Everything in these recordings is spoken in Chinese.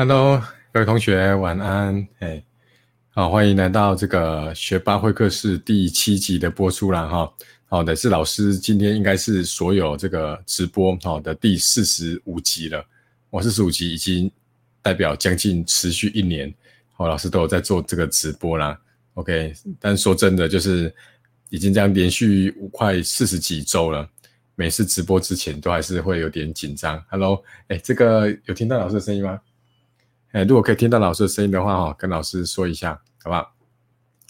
Hello，各位同学，晚安。哎，好，欢迎来到这个学霸会客室第七集的播出了哈。好的，是老师今天应该是所有这个直播好的第四十五集了。我四十五集已经代表将近持续一年，好，老师都有在做这个直播啦。OK，但说真的，就是已经这样连续快四十几周了。每次直播之前都还是会有点紧张。Hello，哎，这个有听到老师的声音吗？哎，如果可以听到老师的声音的话，哈，跟老师说一下，好不好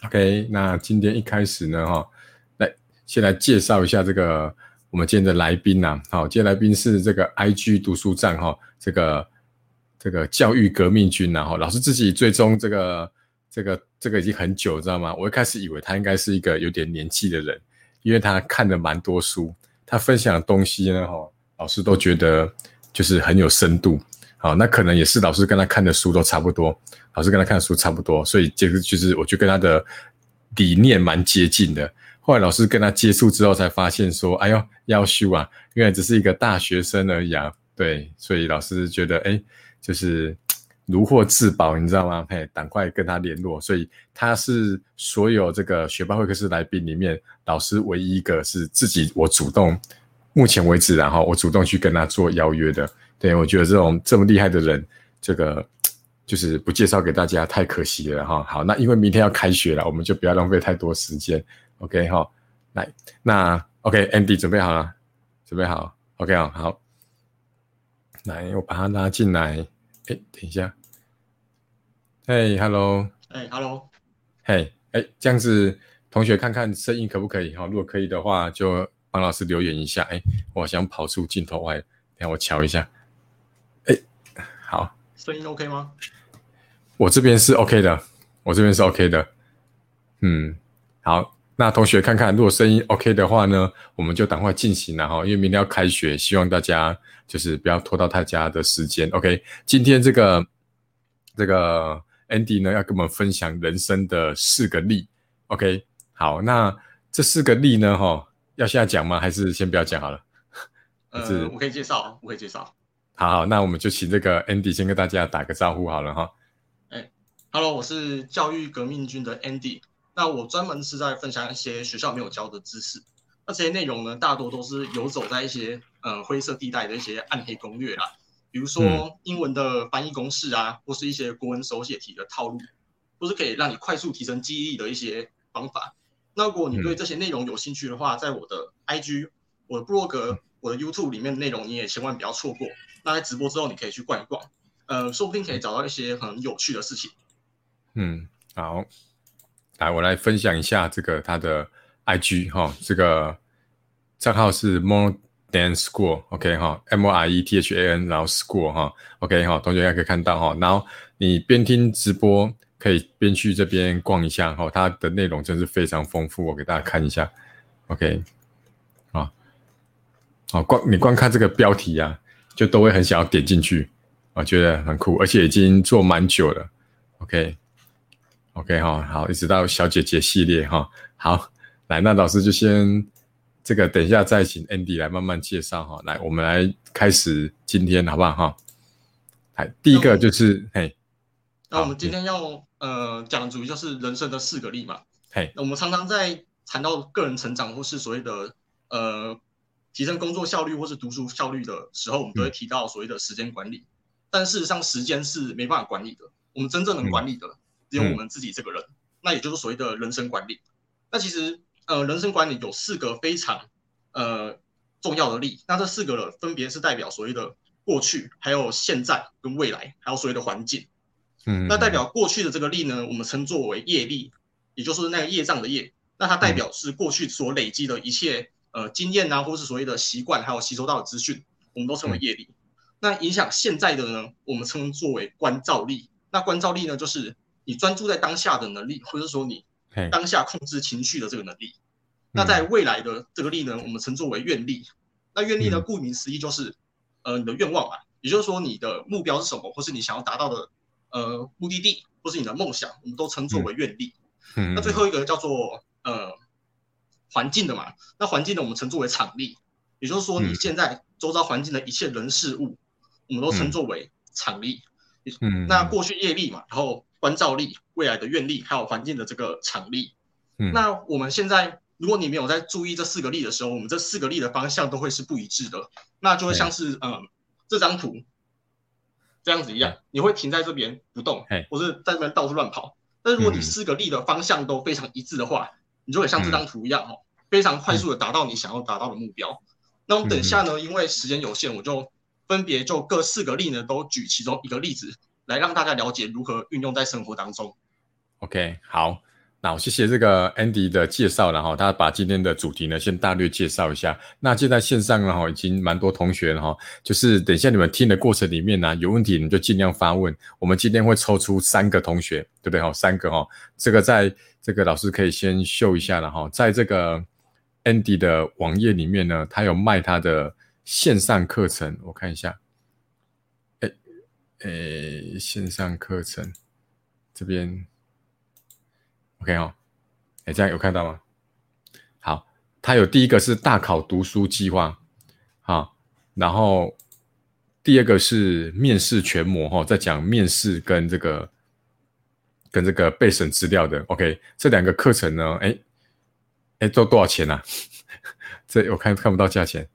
？OK，那今天一开始呢，哈，来先来介绍一下这个我们今天的来宾呐，好，今天来宾是这个 IG 读书站哈，这个这个教育革命军呐，哈，老师自己追踪这个这个这个已经很久，知道吗？我一开始以为他应该是一个有点年纪的人，因为他看的蛮多书，他分享的东西呢，哈，老师都觉得就是很有深度。好，那可能也是老师跟他看的书都差不多，老师跟他看的书差不多，所以就是就是我就跟他的理念蛮接近的。后来老师跟他接触之后，才发现说，哎呦，要修啊，原来只是一个大学生而已啊。对，所以老师觉得，哎，就是如获至宝，你知道吗？嘿，赶快跟他联络。所以他是所有这个学霸会客室来宾里面，老师唯一一个是自己我主动，目前为止，然后我主动去跟他做邀约的。对，我觉得这种这么厉害的人，这个就是不介绍给大家太可惜了哈。好，那因为明天要开学了，我们就不要浪费太多时间。OK 哈，来，那 OK，Andy 准备好了，准备好，OK 啊，好，来，我把他拉进来。哎，等一下，嘿，Hello，哎，Hello，嘿，哎，这样子，同学看看声音可不可以哈？如果可以的话，就帮老师留言一下。哎，我想跑出镜头外，让我瞧一下。好，声音 OK 吗？我这边是 OK 的，我这边是 OK 的。嗯，好，那同学看看，如果声音 OK 的话呢，我们就赶快进行了哈，因为明天要开学，希望大家就是不要拖到大家的时间。OK，今天这个这个 Andy 呢要跟我们分享人生的四个例。OK，好，那这四个例呢，哈，要现在讲吗？还是先不要讲好了？呃，我可以介绍，我可以介绍。好，好，那我们就请这个 Andy 先跟大家打个招呼好了哈。哎，Hello，我是教育革命军的 Andy。那我专门是在分享一些学校没有教的知识。那这些内容呢，大多都是游走在一些呃灰色地带的一些暗黑攻略啦。比如说英文的翻译公式啊，或是一些国文手写题的套路，都是可以让你快速提升记忆力的一些方法。那如果你对这些内容有兴趣的话，在我的 IG、我的博格、我的 YouTube 里面的内容，你也千万不要错过。那在直播之后，你可以去逛一逛，呃，说不定可以找到一些很有趣的事情。嗯，好，来，我来分享一下这个他的 IG 哈，这个账号是 More Than School，OK 哈，M O R E T H A N，然后 School 哈，OK 哈，同学应该可以看到哈，然后你边听直播可以边去这边逛一下哈，它的内容真是非常丰富，我给大家看一下，OK，啊，好，光你光看这个标题呀。就都会很想要点进去，我觉得很酷，而且已经做蛮久了。OK，OK 哈，好，一直到小姐姐系列哈，好，来，那老师就先这个，等一下再请 Andy 来慢慢介绍哈。来，我们来开始今天好不好哈？来，第一个就是嘿，那我们今天要呃讲的主题就是人生的四个力嘛。嘿，那我们常常在谈到个人成长或是所谓的呃。提升工作效率或是读书效率的时候，我们都会提到所谓的时间管理。但事实上，时间是没办法管理的。我们真正能管理的只有我们自己这个人。那也就是所谓的人生管理。那其实，呃，人生管理有四个非常呃重要的力。那这四个分别是代表所谓的过去、还有现在跟未来，还有所谓的环境。嗯。那代表过去的这个力呢，我们称作为业力，也就是那个业障的业。那它代表是过去所累积的一切。呃，经验啊，或是所谓的习惯，还有吸收到的资讯，我们都称为业力。那影响现在的呢，我们称作为关照力。那关照力呢，就是你专注在当下的能力，或者说你当下控制情绪的这个能力。那在未来的这个力呢，我们称作为愿力。那愿力呢，顾名思义就是呃你的愿望啊，也就是说你的目标是什么，或是你想要达到的呃目的地，或是你的梦想，我们都称作为愿力。那最后一个叫做呃。环境的嘛，那环境呢，我们称作为场力，也就是说，你现在周遭环境的一切人事物，我们都称作为场力。嗯，那过去业力嘛，然后关照力、未来的愿力，还有环境的这个场力。嗯，那我们现在，如果你没有在注意这四个力的时候，我们这四个力的方向都会是不一致的，那就会像是嗯这张图这样子一样，你会停在这边不动，或是在这边到处乱跑。但是如果你四个力的方向都非常一致的话，你就会像这张图一样哦，非常快速的达到你想要达到的目标。那我们等下呢，因为时间有限，我就分别就各四个例呢都举其中一个例子，来让大家了解如何运用在生活当中。OK，好。那我谢谢这个 Andy 的介绍，然后他把今天的主题呢先大略介绍一下。那现在线上然后已经蛮多同学了哈，就是等一下你们听的过程里面呢有问题你就尽量发问。我们今天会抽出三个同学，对不对哈？三个哈，这个在这个老师可以先秀一下了哈，在这个 Andy 的网页里面呢，他有卖他的线上课程，我看一下，哎哎，线上课程这边。OK 哦，哎，这样有看到吗？好，它有第一个是大考读书计划，好，然后第二个是面试全模哈，在讲面试跟这个跟这个备审资料的。OK，这两个课程呢，哎哎，都多少钱呢？这我看看不到价钱，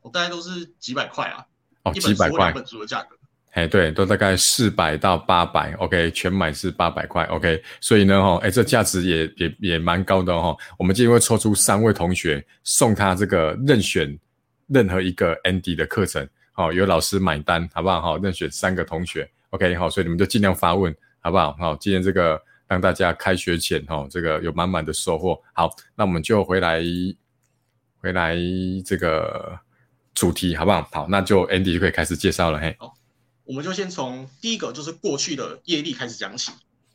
我大概都是几百块啊，哦，几百块，本书的价格。哎，对，都大概四百到八百，OK，全买是八百块，OK，所以呢，哈，哎，这价值也也也蛮高的哈。我们今天会抽出三位同学，送他这个任选任何一个 Andy 的课程，好，由老师买单，好不好？好，任选三个同学，OK，好，所以你们就尽量发问，好不好？好，今天这个让大家开学前，哈，这个有满满的收获。好，那我们就回来回来这个主题，好不好？好，那就 Andy 就可以开始介绍了，嘿。我们就先从第一个就是过去的业力开始讲起。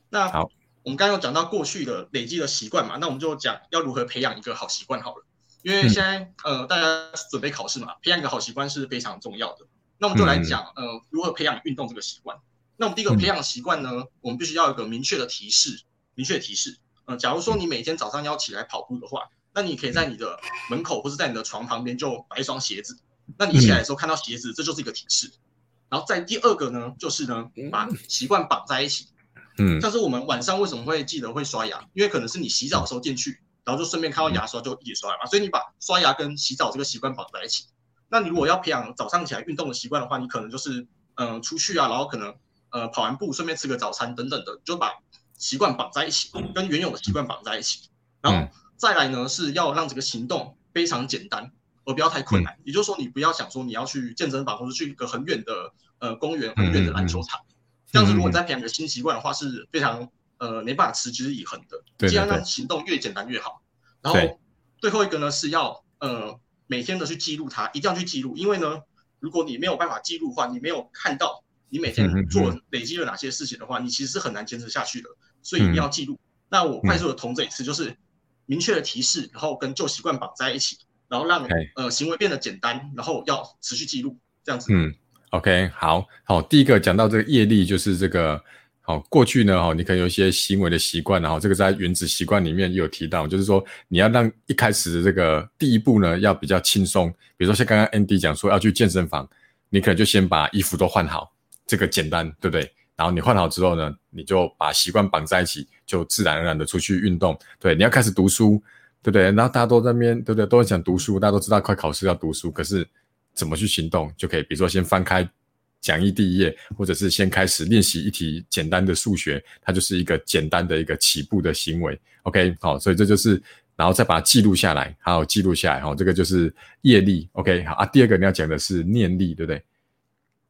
那好，我们刚刚有讲到过去的累积的习惯嘛，那我们就讲要如何培养一个好习惯好了。因为现在呃大家准备考试嘛，培养一个好习惯是非常重要的。那我们就来讲呃如何培养运动这个习惯。那我们第一个培养习惯呢，我们必须要有一个明确的提示，明确提示。呃，假如说你每天早上要起来跑步的话，那你可以在你的门口或是在你的床旁边就摆一双鞋子。那你起来的时候看到鞋子，这就是一个提示。然后在第二个呢，就是呢，把习惯绑在一起。嗯，像是我们晚上为什么会记得会刷牙？因为可能是你洗澡的时候进去，然后就顺便看到牙刷就一起刷嘛。所以你把刷牙跟洗澡这个习惯绑在一起。那你如果要培养早上起来运动的习惯的话，你可能就是嗯出去啊，然后可能呃跑完步顺便吃个早餐等等的，就把习惯绑在一起，跟原有的习惯绑在一起。然后再来呢，是要让这个行动非常简单。而不要太困难，也就是说，你不要想说你要去健身房或者去一个很远的呃公园、很远的篮球场，这样子如果你再培养个新习惯的话，是非常呃没办法持之以恒的。对尽量让行动越简单越好。然后最后一个呢是要呃每天的去记录它，一定要去记录，因为呢，如果你没有办法记录的话，你没有看到你每天做累积了哪些事情的话，你其实是很难坚持下去的。所以一定要记录。那我快速的同这一次，就是明确的提示，然后跟旧习惯绑在一起。然后让呃行为变得简单，然后要持续记录这样子。嗯，OK，好好，第一个讲到这个业力，就是这个好过去呢，哈，你可能有一些行为的习惯，然后这个在原子习惯里面有提到，就是说你要让一开始的这个第一步呢要比较轻松，比如说像刚刚 Andy 讲说要去健身房，你可能就先把衣服都换好，这个简单，对不对？然后你换好之后呢，你就把习惯绑在一起，就自然而然的出去运动。对，你要开始读书。对不对？然后大家都在那边，对不对？都很想读书，大家都知道快考试要读书，可是怎么去行动就可以？比如说先翻开讲义第一页，或者是先开始练习一题简单的数学，它就是一个简单的一个起步的行为。OK，好，所以这就是，然后再把它记录下来，还有，记录下来，好，这个就是业力。OK，好啊。第二个你要讲的是念力，对不对？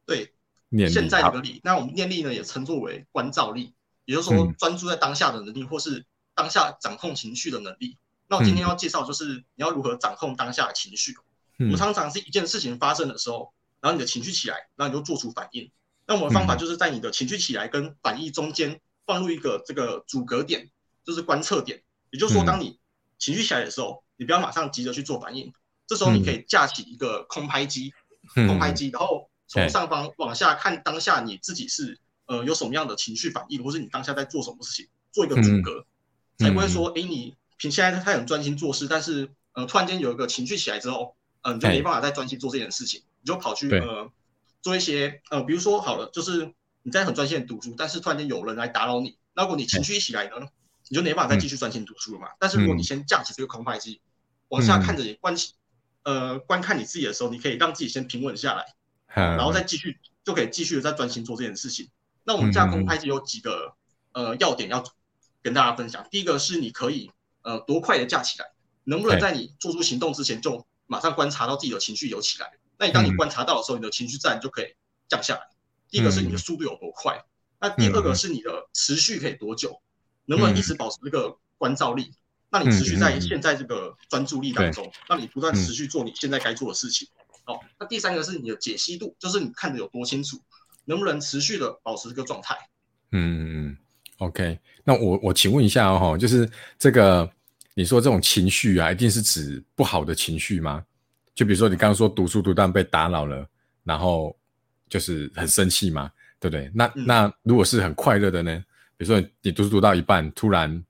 对，念力。现在这个力，那我们念力呢，也称作为关照力，也就是说专注在当下的能力，或是当下掌控情绪的能力。那我今天要介绍就是你要如何掌控当下的情绪。我们常常是一件事情发生的时候，然后你的情绪起来，然后你就做出反应。那我们的方法就是在你的情绪起来跟反应中间放入一个这个阻隔点，就是观测点。也就是说，当你情绪起来的时候，你不要马上急着去做反应，这时候你可以架起一个空拍机，空拍机，然后从上方往下看当下你自己是呃有什么样的情绪反应，或是你当下在做什么事情，做一个阻隔，才不会说哎你。平现在他很专心做事，但是呃突然间有一个情绪起来之后，嗯，你就没办法再专心做这件事情，你就跑去呃做一些呃，比如说好了，就是你在很专心读书，但是突然间有人来打扰你，那如果你情绪一起来呢，你就没办法再继续专心读书了嘛。但是如果你先架起这个空拍机，往下看着你观呃观看你自己的时候，你可以让自己先平稳下来，然后再继续就可以继续的再专心做这件事情。那我们架空拍机有几个呃要点要跟大家分享，第一个是你可以呃多快的架起来。能不能在你做出行动之前就马上观察到自己的情绪有起来？那你当你观察到的时候，你的情绪自然就可以降下来。第一个是你的速度有多快，那第二个是你的持续可以多久，能不能一直保持这个关照力？那你持续在现在这个专注力当中，让你不断持续做你现在该做的事情。哦，那第三个是你的解析度，就是你看的有多清楚，能不能持续的保持这个状态？嗯，OK。那我我请问一下哦，就是这个。你说这种情绪啊，一定是指不好的情绪吗？就比如说你刚刚说读书读到被打扰了，然后就是很生气嘛，对不对？那那如果是很快乐的呢？比如说你读书读到一半，突然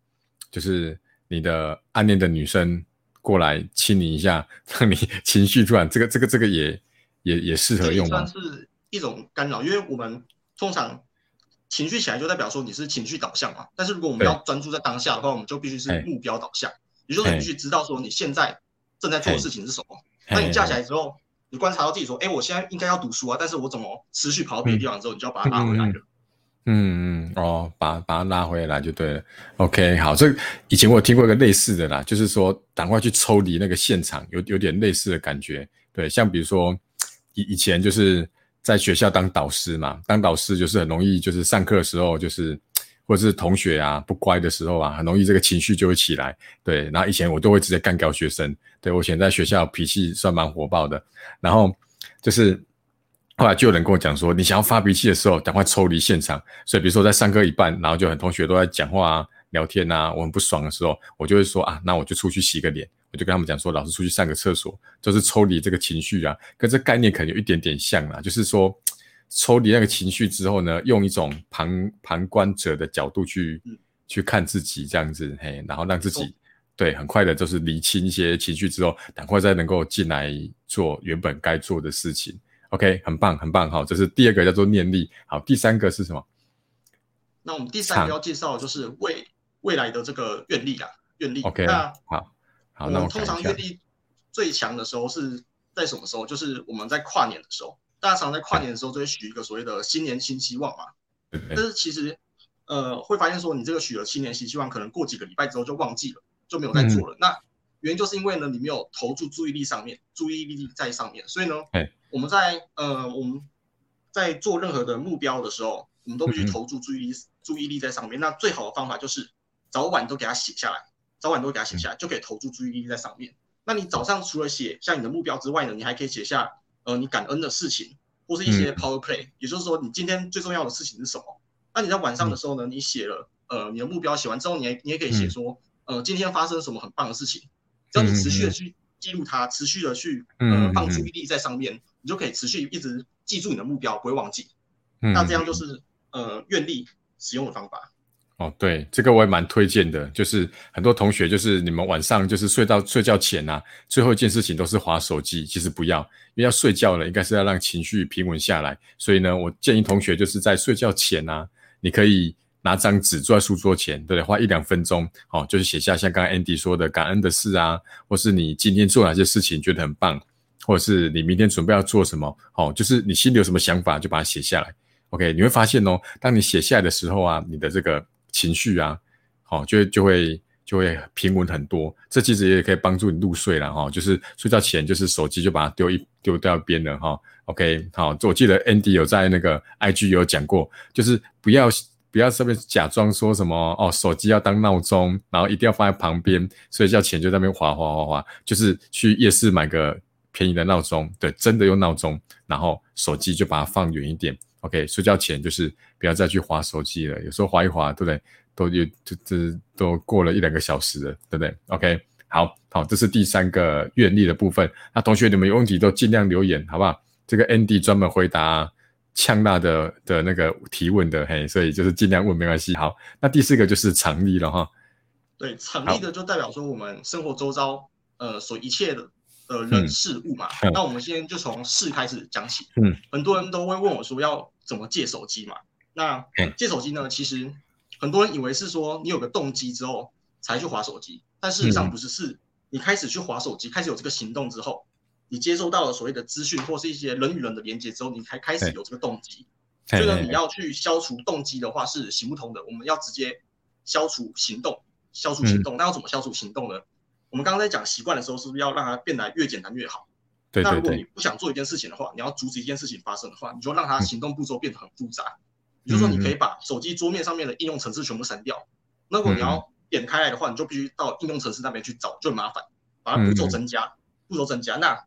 就是你的暗恋的女生过来亲你一下，让你情绪突然这个这个这个也也也适合用吗？算是一种干扰，因为我们通常。情绪起来就代表说你是情绪导向嘛，但是如果我们要专注在当下的话，我们就必须是目标导向，也就是你必须知道说你现在正在做的事情是什么。那你架起来之后，你观察到自己说，哎，我现在应该要读书啊，但是我怎么持续跑到别的地方之后，你就要把它拉回来了。嗯嗯哦，把把它拉回来就对了。OK，好，这以前我有听过一个类似的啦，就是说赶快去抽离那个现场，有有点类似的感觉。对，像比如说以以前就是。在学校当导师嘛，当导师就是很容易，就是上课的时候，就是或者是同学啊不乖的时候啊，很容易这个情绪就会起来。对，然后以前我都会直接干掉学生。对我以前在学校脾气算蛮火爆的，然后就是后来就有人跟我讲说，你想要发脾气的时候，赶快抽离现场。所以比如说在上课一半，然后就很同学都在讲话啊、聊天啊，我很不爽的时候，我就会说啊，那我就出去洗个脸。就跟他们讲说，老师出去上个厕所，就是抽离这个情绪啊，跟这概念可能有一点点像啦。就是说，抽离那个情绪之后呢，用一种旁旁观者的角度去去看自己这样子，嘿，然后让自己对很快的，就是理清一些情绪之后，赶快再能够进来做原本该做的事情。OK，很棒，很棒，好，这是第二个叫做念力。好，第三个是什么？那我们第三个要介绍的就是未未来的这个愿力啊，愿力。OK，好。我们通常愿力最强的时候是在什么时候？就是我们在跨年的时候，大家常在跨年的时候就会许一个所谓的新年新希望嘛。但是其实，呃，会发现说你这个许了新年新希望，可能过几个礼拜之后就忘记了，就没有再做了。那原因就是因为呢，你没有投注注意力上面，注意力在上面，所以呢，我们在呃我们在做任何的目标的时候，我们都必须投注注意力注意力在上面。那最好的方法就是早晚都给它写下来。早晚都给它写下来，就可以投注注意力在上面。那你早上除了写下你的目标之外呢，你还可以写下呃你感恩的事情，或是一些 power play，也就是说你今天最重要的事情是什么？那你在晚上的时候呢，你写了呃你的目标写完之后，你还你也可以写说呃今天发生什么很棒的事情，只要你持续的去记录它，持续的去呃放注意力在上面，你就可以持续一直记住你的目标，不会忘记。那这样就是呃愿力使用的方法。哦，对，这个我也蛮推荐的。就是很多同学，就是你们晚上就是睡到睡觉前呐，最后一件事情都是划手机。其实不要，因为要睡觉了，应该是要让情绪平稳下来。所以呢，我建议同学就是在睡觉前呐，你可以拿张纸坐在书桌前，对不对？花一两分钟，哦，就是写下像刚刚 Andy 说的感恩的事啊，或是你今天做哪些事情觉得很棒，或者是你明天准备要做什么，哦，就是你心里有什么想法就把它写下来。OK，你会发现哦，当你写下来的时候啊，你的这个。情绪啊，好，就会就会就会平稳很多。这其实也可以帮助你入睡了哈。就是睡觉前，就是手机就把它丢一丢掉边了哈。OK，好，我记得 Andy 有在那个 IG 有讲过，就是不要不要这边假装说什么哦，手机要当闹钟，然后一定要放在旁边，睡觉前就在那边划划划划，就是去夜市买个便宜的闹钟，对，真的用闹钟，然后手机就把它放远一点。OK，睡觉前就是不要再去划手机了。有时候划一划，对不对？都有这这都过了一两个小时了，对不对？OK，好好，这是第三个愿力的部分。那同学你们有问题都尽量留言，好不好？这个 Andy 专门回答呛辣的的那个提问的，嘿，所以就是尽量问没关系。好，那第四个就是常力了哈。对，常力的就代表说我们生活周遭呃所一切的呃人事物嘛。那我们先就从事开始讲起。嗯，很多人都会问我说要怎么借手机嘛？那借手机呢，其实很多人以为是说你有个动机之后才去划手机，但事实上不是，是你开始去划手机，开始有这个行动之后，你接收到了所谓的资讯或是一些人与人的连接之后，你才开始有这个动机。所以呢，你要去消除动机的话是行不通的。我们要直接消除行动，消除行动。那要怎么消除行动呢？我们刚刚在讲习惯的时候，是不是要让它变得越简单越好？那如果你不想做一件事情的话，你要阻止一件事情发生的话，你就让它行动步骤变得很复杂。也就是说，你可以把手机桌面上面的应用程式全部删掉。那如果你要点开来的话，你就必须到应用程式那边去找，就很麻烦，把它步骤增加，步骤增加。那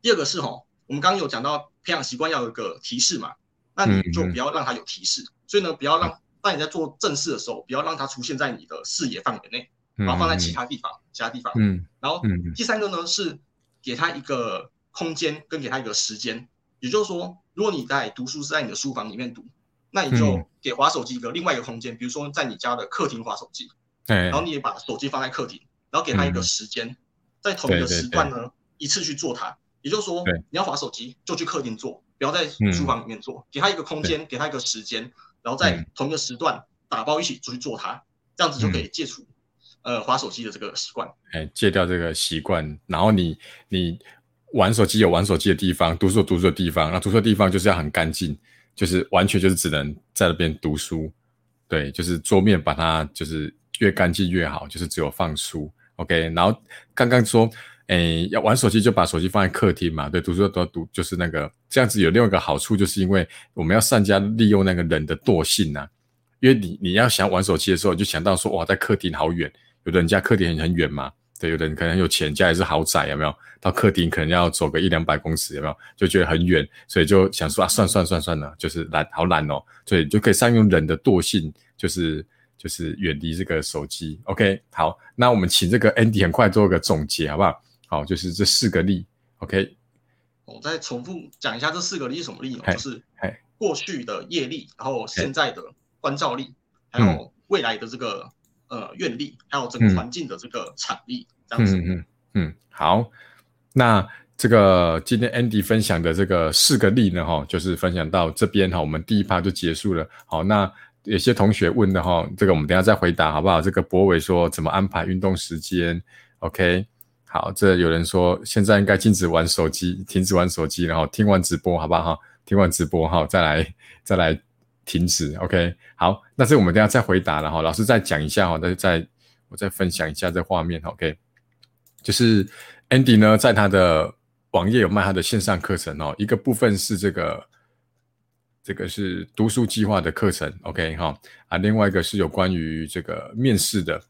第二个是哈，我们刚刚有讲到培养习惯要有一个提示嘛。那你就不要让它有提示，所以呢，不要让当你在做正事的时候，不要让它出现在你的视野范围内，把它放在其他地方，其他地方。嗯，然后第三个呢是给他一个空间，跟给他一个时间。也就是说，如果你在读书是在你的书房里面读，那你就给划手机一个另外一个空间，比如说在你家的客厅划手机。对。然后你也把手机放在客厅，然后给他一个时间，在同一个时段呢一次去做它。也就是说，你要划手机就去客厅做。不要在书房里面做，给他一个空间，给他一个时间，然后在同一个时段打包一起出去做它，这样子就可以戒除呃划手机的这个习惯。哎，戒掉这个习惯，然后你你玩手机有玩手机的地方，读书有读书的地方，那读书的地方就是要很干净，就是完全就是只能在那边读书。对，就是桌面把它就是越干净越好，就是只有放书。OK，然后刚刚说。诶，要玩手机就把手机放在客厅嘛，对，读书都要读就是那个这样子有另外一个好处，就是因为我们要善加利用那个人的惰性呐。因为你你要想玩手机的时候，就想到说哇，在客厅好远，有的人家客厅很很远嘛，对，有的人可能很有钱，家也是豪宅，有没有？到客厅可能要走个一两百公尺，有没有？就觉得很远，所以就想说啊，算算算算了，就是懒，好懒哦，所以就可以善用人的惰性，就是就是远离这个手机。OK，好，那我们请这个 Andy 很快做个总结，好不好？好，就是这四个例，OK。我再重复讲一下这四个例是什么例呢？就是过去的业力，然后现在的关照力，还有未来的这个呃愿力，还有整个环境的这个场力，这样子。嗯嗯嗯。好，那这个今天 Andy 分享的这个四个例呢，哈，就是分享到这边哈，我们第一趴就结束了。好，那有些同学问的哈，这个我们等下再回答好不好？这个博伟说怎么安排运动时间？OK。好，这有人说现在应该禁止玩手机，停止玩手机，然后听完直播，好不好哈？听完直播哈，再来再来停止，OK？好，那这我们等下再回答了哈。老师再讲一下哈，再再我再分享一下这画面，OK？就是 Andy 呢，在他的网页有卖他的线上课程哦，一个部分是这个这个是读书计划的课程，OK 哈？啊，另外一个是有关于这个面试的。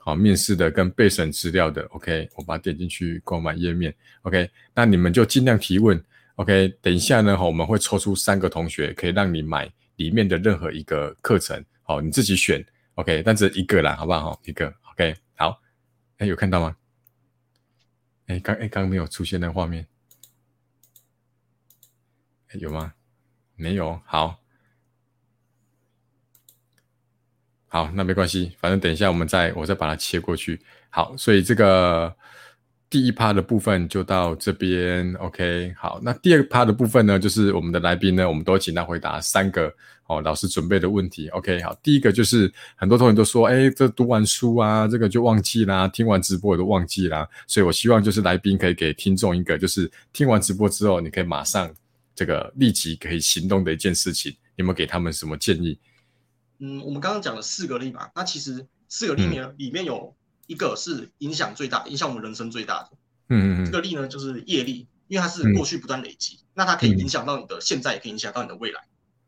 好，面试的跟备审资料的，OK，我把它点进去购买页面，OK，那你们就尽量提问，OK，等一下呢，我们会抽出三个同学，可以让你买里面的任何一个课程，好，你自己选，OK，但只一个啦，好不好？一个，OK，好，哎，有看到吗？哎，刚哎刚没有出现那画面，有吗？没有，好。好，那没关系，反正等一下我们再我再把它切过去。好，所以这个第一趴的部分就到这边，OK。好，那第二趴的部分呢，就是我们的来宾呢，我们都请他回答三个哦老师准备的问题，OK。好，第一个就是很多同学都说，哎，这读完书啊，这个就忘记啦，听完直播也都忘记啦，所以我希望就是来宾可以给听众一个，就是听完直播之后，你可以马上这个立即可以行动的一件事情，有没有给他们什么建议？嗯，我们刚刚讲了四个例嘛，那其实四个例面里面有一个是影响最大，影响我们人生最大的。嗯嗯嗯。这个力呢就是业力，因为它是过去不断累积，那它可以影响到你的现在，也可以影响到你的未来。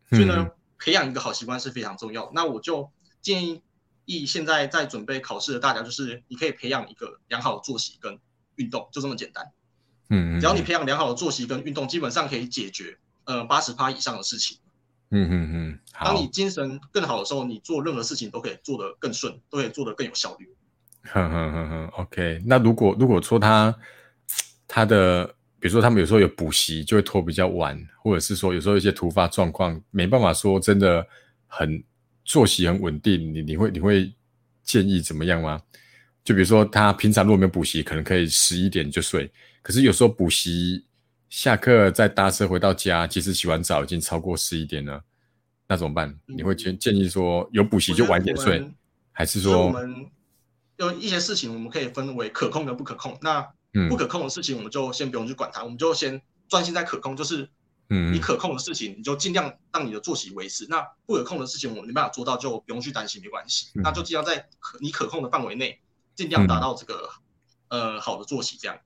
所以呢，培养一个好习惯是非常重要。那我就建议，议现在在准备考试的大家，就是你可以培养一个良好的作息跟运动，就这么简单。嗯嗯。只要你培养良好的作息跟运动，基本上可以解决呃八十趴以上的事情。嗯嗯嗯，当你精神更好的时候，你做任何事情都可以做得更顺，都可以做得更有效率。哼哼哼哼，OK。那如果如果说他他的，比如说他们有时候有补习，就会拖比较晚，或者是说有时候一些突发状况，没办法说真的很作息很稳定，你你会你会建议怎么样吗？就比如说他平常如果没有补习，可能可以十一点就睡，可是有时候补习下课再搭车回到家，其实洗完澡已经超过十一点了，那怎么办？你会建建议说有补习就晚点睡，还是说我们有一些事情我们可以分为可控跟不可控？那不可控的事情我们就先不用去管它，我们就先专心在可控，就是。嗯，你可控的事情，你就尽量让你的作息维持。那不可控的事情，我没办法做到，就不用去担心，没关系。那就尽量在可你可控的范围内，尽量达到这个呃好的作息，这样。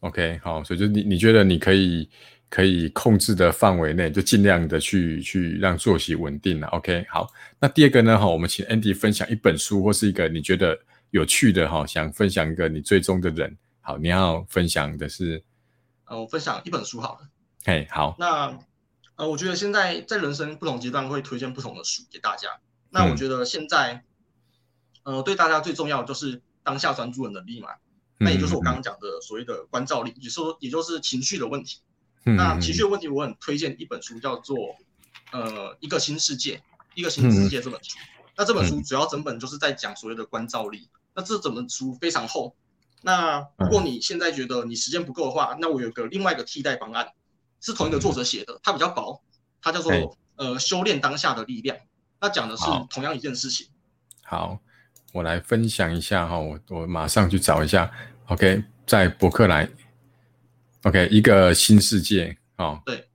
OK，好，所以就你你觉得你可以可以控制的范围内，就尽量的去去让作息稳定了。OK，好，那第二个呢？哈，我们请 Andy 分享一本书或是一个你觉得有趣的哈，想分享一个你追踪的人。好，你要分享的是，呃，我分享一本书好了。嘿，好。那呃，我觉得现在在人生不同阶段会推荐不同的书给大家。那我觉得现在，呃，对大家最重要的就是当下专注的能力嘛。那也就是我刚刚讲的所谓的关照力，也说也就是情绪的问题。那情绪的问题，我很推荐一本书，叫做《呃一个新世界，一个新世界》这本书。那这本书主要整本就是在讲所谓的关照力。那这整本书非常厚。那如果你现在觉得你时间不够的话，那我有个另外一个替代方案。是同一个作者写的，它比较薄，它叫做呃修炼当下的力量，那讲的是同样一件事情。好，我来分享一下哈，我我马上去找一下，OK，在博客来，OK，一个新世界哦，对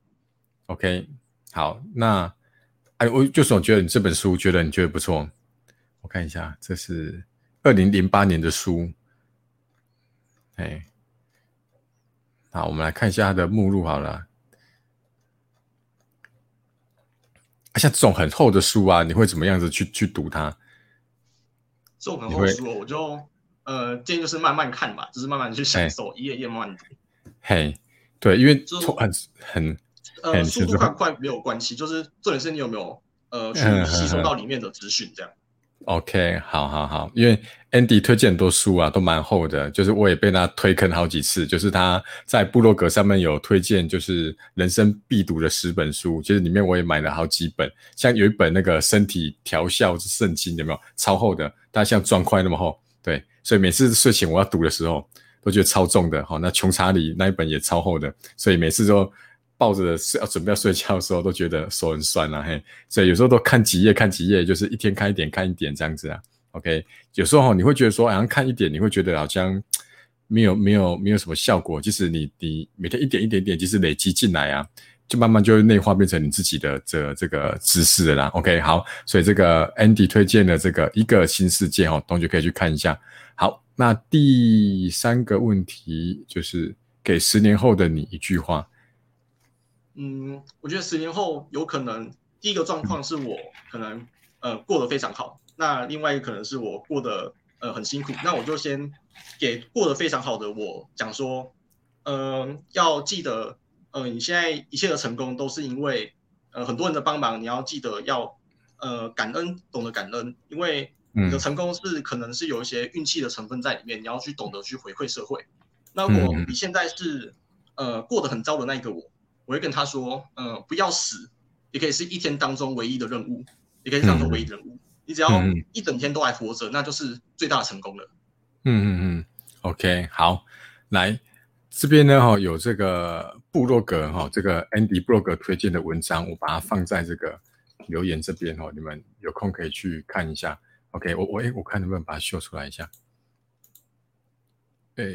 ，OK，好，那哎，我就是我觉得你这本书觉得你觉得不错，我看一下，这是二零零八年的书，哎，好，我们来看一下它的目录好了。像这种很厚的书啊，你会怎么样子去去读它？这种很厚的书，我就呃建议就是慢慢看吧，就是慢慢去享受，一页页慢慢读。嘿，对，因为很很呃速度快快没有关系，就是重点是你有没有呃去吸收到里面的资讯这样。OK，好好好，因为 Andy 推荐很多书啊，都蛮厚的，就是我也被他推坑好几次，就是他在部落格上面有推荐，就是人生必读的十本书，就是里面我也买了好几本，像有一本那个身体调效圣经，有没有？超厚的，大像砖块那么厚，对，所以每次睡前我要读的时候，都觉得超重的，好，那穷查理那一本也超厚的，所以每次都。抱着睡要准备要睡觉的时候，都觉得手很酸啊，嘿，所以有时候都看几页，看几页，就是一天看一点，看一点这样子啊。OK，有时候你会觉得说，好像看一点，你会觉得好像没有没有没有什么效果。其实你你每天一点一点点，其实累积进来啊，就慢慢就内化变成你自己的这这个知识了啦。OK，好，所以这个 Andy 推荐的这个一个新世界哈，同学可以去看一下。好，那第三个问题就是给十年后的你一句话。嗯，我觉得十年后有可能第一个状况是我可能呃过得非常好，那另外一个可能是我过得呃很辛苦。那我就先给过得非常好的我讲说，嗯，要记得，呃，你现在一切的成功都是因为呃很多人的帮忙，你要记得要呃感恩，懂得感恩，因为你的成功是可能是有一些运气的成分在里面，你要去懂得去回馈社会。那我你现在是呃过得很糟的那一个我。我会跟他说，呃，不要死，也可以是一天当中唯一的任务，也可以是当做唯一任务。你只要一整天都还活着，那就是最大的成功了。嗯嗯嗯，OK，好，来这边呢，哈，有这个布洛格哈，这个 Andy 部落格推荐的文章，我把它放在这个留言这边哈，你们有空可以去看一下。OK，我我哎，我看能不能把它秀出来一下。哎，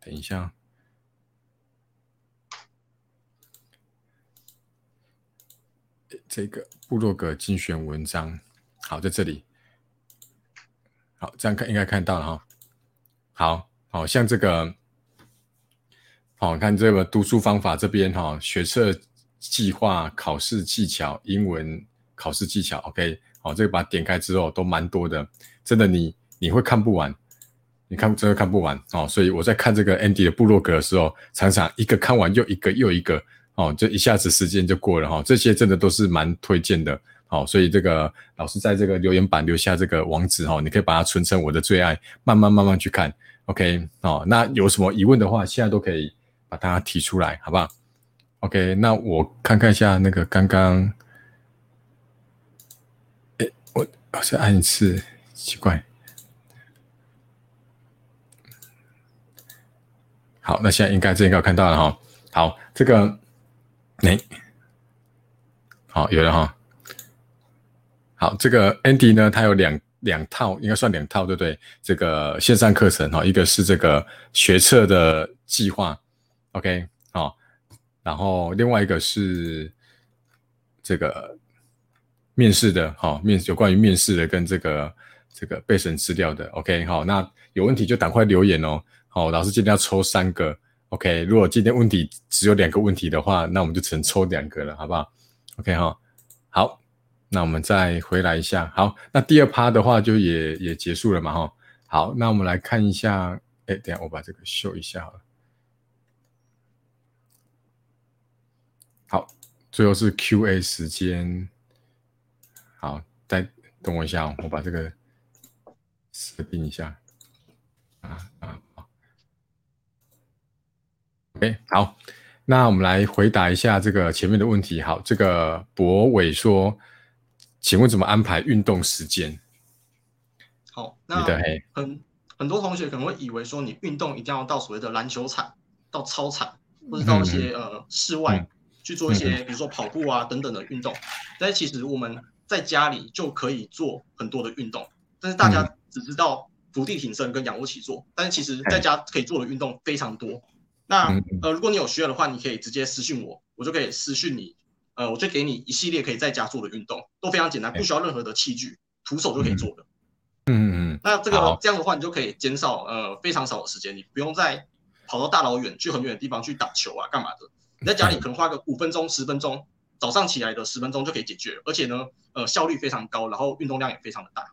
等一下。这个部落格精选文章，好，在这里，好，这样看应该看到了哈。好，好像这个，好看这个读书方法这边哈，学测计划考试技巧，英文考试技巧，OK，好，这个把它点开之后都蛮多的，真的你你会看不完，你看真的看不完哦。所以我在看这个 Andy 的部落格的时候，常常一个看完又一个又一个。哦这一下子时间就过了哈这些真的都是蛮推荐的。哦所以这个老师在这个留言板留下这个网址哈你可以把它存成我的最爱慢慢慢慢去看。Ok 哦那有什么疑问的话现在都可以把它提出来好不好？Ok 那我看看一下那个刚刚哎我好像按一次奇怪。好那现在应该这一个看到了哈。好这个哎，好有了哈。好，这个 Andy 呢，他有两两套，应该算两套，对不对？这个线上课程哈，一个是这个学测的计划，OK，好，然后另外一个是这个面试的，哈，面有关于面试的跟这个这个备审资料的，OK，好，那有问题就赶快留言哦。好，老师今天要抽三个，OK。如果今天问题只有两个问题的话，那我们就只能抽两个了，好不好？OK 哈，好，那我们再回来一下。好，那第二趴的话就也也结束了嘛，哈。好，那我们来看一下，哎，等下我把这个秀一下好了。好，最后是 Q&A 时间。好，再等我一下，我把这个设定一下。啊啊。OK，好，那我们来回答一下这个前面的问题。好，这个博伟说，请问怎么安排运动时间？好，那很很多同学可能会以为说，你运动一定要到所谓的篮球场、到操场，或者到一些呃室外去做一些，比如说跑步啊等等的运动。但是其实我们在家里就可以做很多的运动，但是大家只知道伏地挺身跟仰卧起坐，但是其实在家可以做的运动非常多。那呃，如果你有需要的话，你可以直接私信我，我就可以私信你，呃，我就给你一系列可以在家做的运动，都非常简单，不需要任何的器具，徒手就可以做的。嗯嗯嗯。那这个这样的话，你就可以减少呃非常少的时间，你不用再跑到大老远去很远的地方去打球啊，干嘛的？你在家里可能花个五分钟、十分钟，早上起来的十分钟就可以解决，而且呢，呃，效率非常高，然后运动量也非常的大。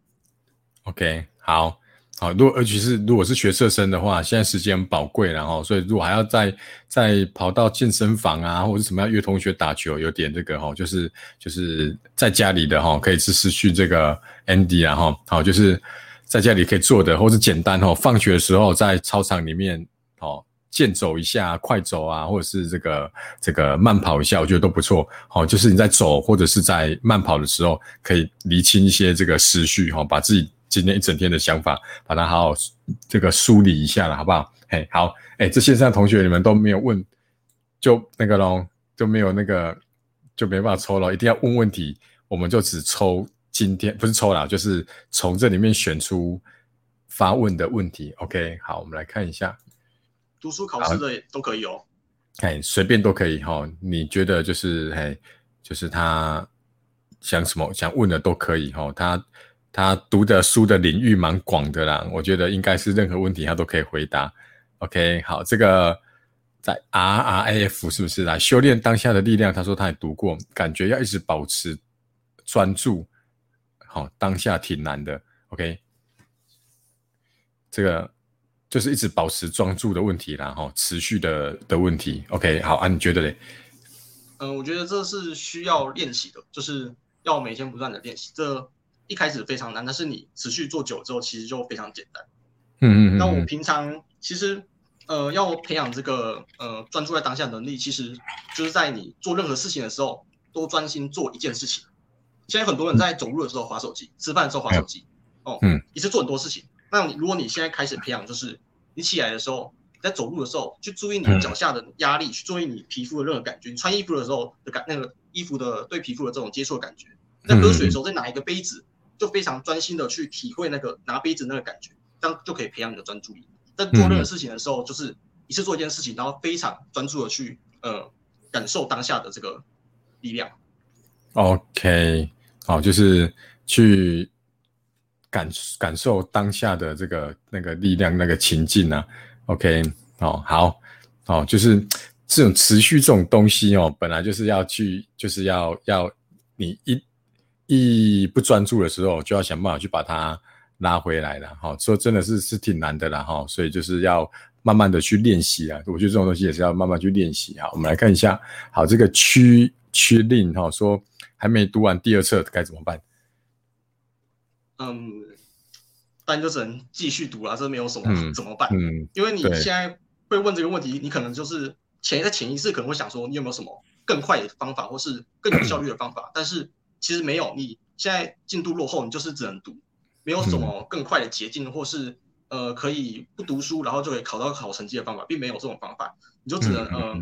OK，好。好，如果而且是如果是学测生的话，现在时间很宝贵，然后所以如果还要再再跑到健身房啊，或者什么样约同学打球，有点这个哈，就是就是在家里的哈，可以是失去这个 Andy 啊哈，好，就是在家里可以做的，或是简单哈，放学的时候在操场里面哦，健走一下、快走啊，或者是这个这个慢跑一下，我觉得都不错。好，就是你在走或者是在慢跑的时候，可以理清一些这个思绪哈，把自己。今天一整天的想法，把它好好这个梳理一下了，好不好？嘿，好，哎，这线上同学你们都没有问，就那个咯，就没有那个，就没办法抽了，一定要问问题，我们就只抽今天不是抽啦，就是从这里面选出发问的问题。OK，好，我们来看一下，读书考试的都可以哦，哎，随便都可以哈，你觉得就是嘿，就是他想什么想问的都可以哈，他。他读的书的领域蛮广的啦，我觉得应该是任何问题他都可以回答。OK，好，这个在 RRAF 是不是来修炼当下的力量？他说他也读过，感觉要一直保持专注，好，当下挺难的。OK，这个就是一直保持专注的问题啦，哈，持续的的问题。OK，好啊，你觉得嘞？嗯，我觉得这是需要练习的，就是要每天不断的练习这。一开始非常难，但是你持续做久之后，其实就非常简单。嗯嗯。那我平常其实呃要培养这个呃专注在当下能力，其实就是在你做任何事情的时候都专心做一件事情。现在很多人在走路的时候划手机，吃饭的时候划手机，哦，嗯，一次做很多事情。那你如果你现在开始培养，就是你起来的时候，在走路的时候去注意你脚下的压力，去注意你皮肤的任何感觉。你穿衣服的时候的感，那个衣服的对皮肤的这种接触的感觉。在喝水的时候，再拿一个杯子。就非常专心的去体会那个拿杯子那个感觉，这样就可以培养你的专注力。在做任何事情的时候，就是一次做一件事情，然后非常专注的去呃感受当下的这个力量。OK，好，就是去感感受当下的这个那个力量那个情境啊。OK，哦，好，哦，就是这种持续这种东西哦，本来就是要去，就是要要你一。一不专注的时候，就要想办法去把它拉回来了，哈，说真的是是挺难的啦，哈，所以就是要慢慢的去练习啊。我觉得这种东西也是要慢慢去练习啊。我们来看一下，好，这个区区令哈说还没读完第二册该怎么办？嗯，但就只能继续读了，这没有什么怎么办？嗯，因为你现在会问这个问题，你可能就是潜在潜意识可能会想说，你有没有什么更快的方法，或是更有效率的方法？但是其实没有，你现在进度落后，你就是只能读，没有什么更快的捷径，或是呃可以不读书，然后就可以考到好成绩的方法，并没有这种方法，你就只能呃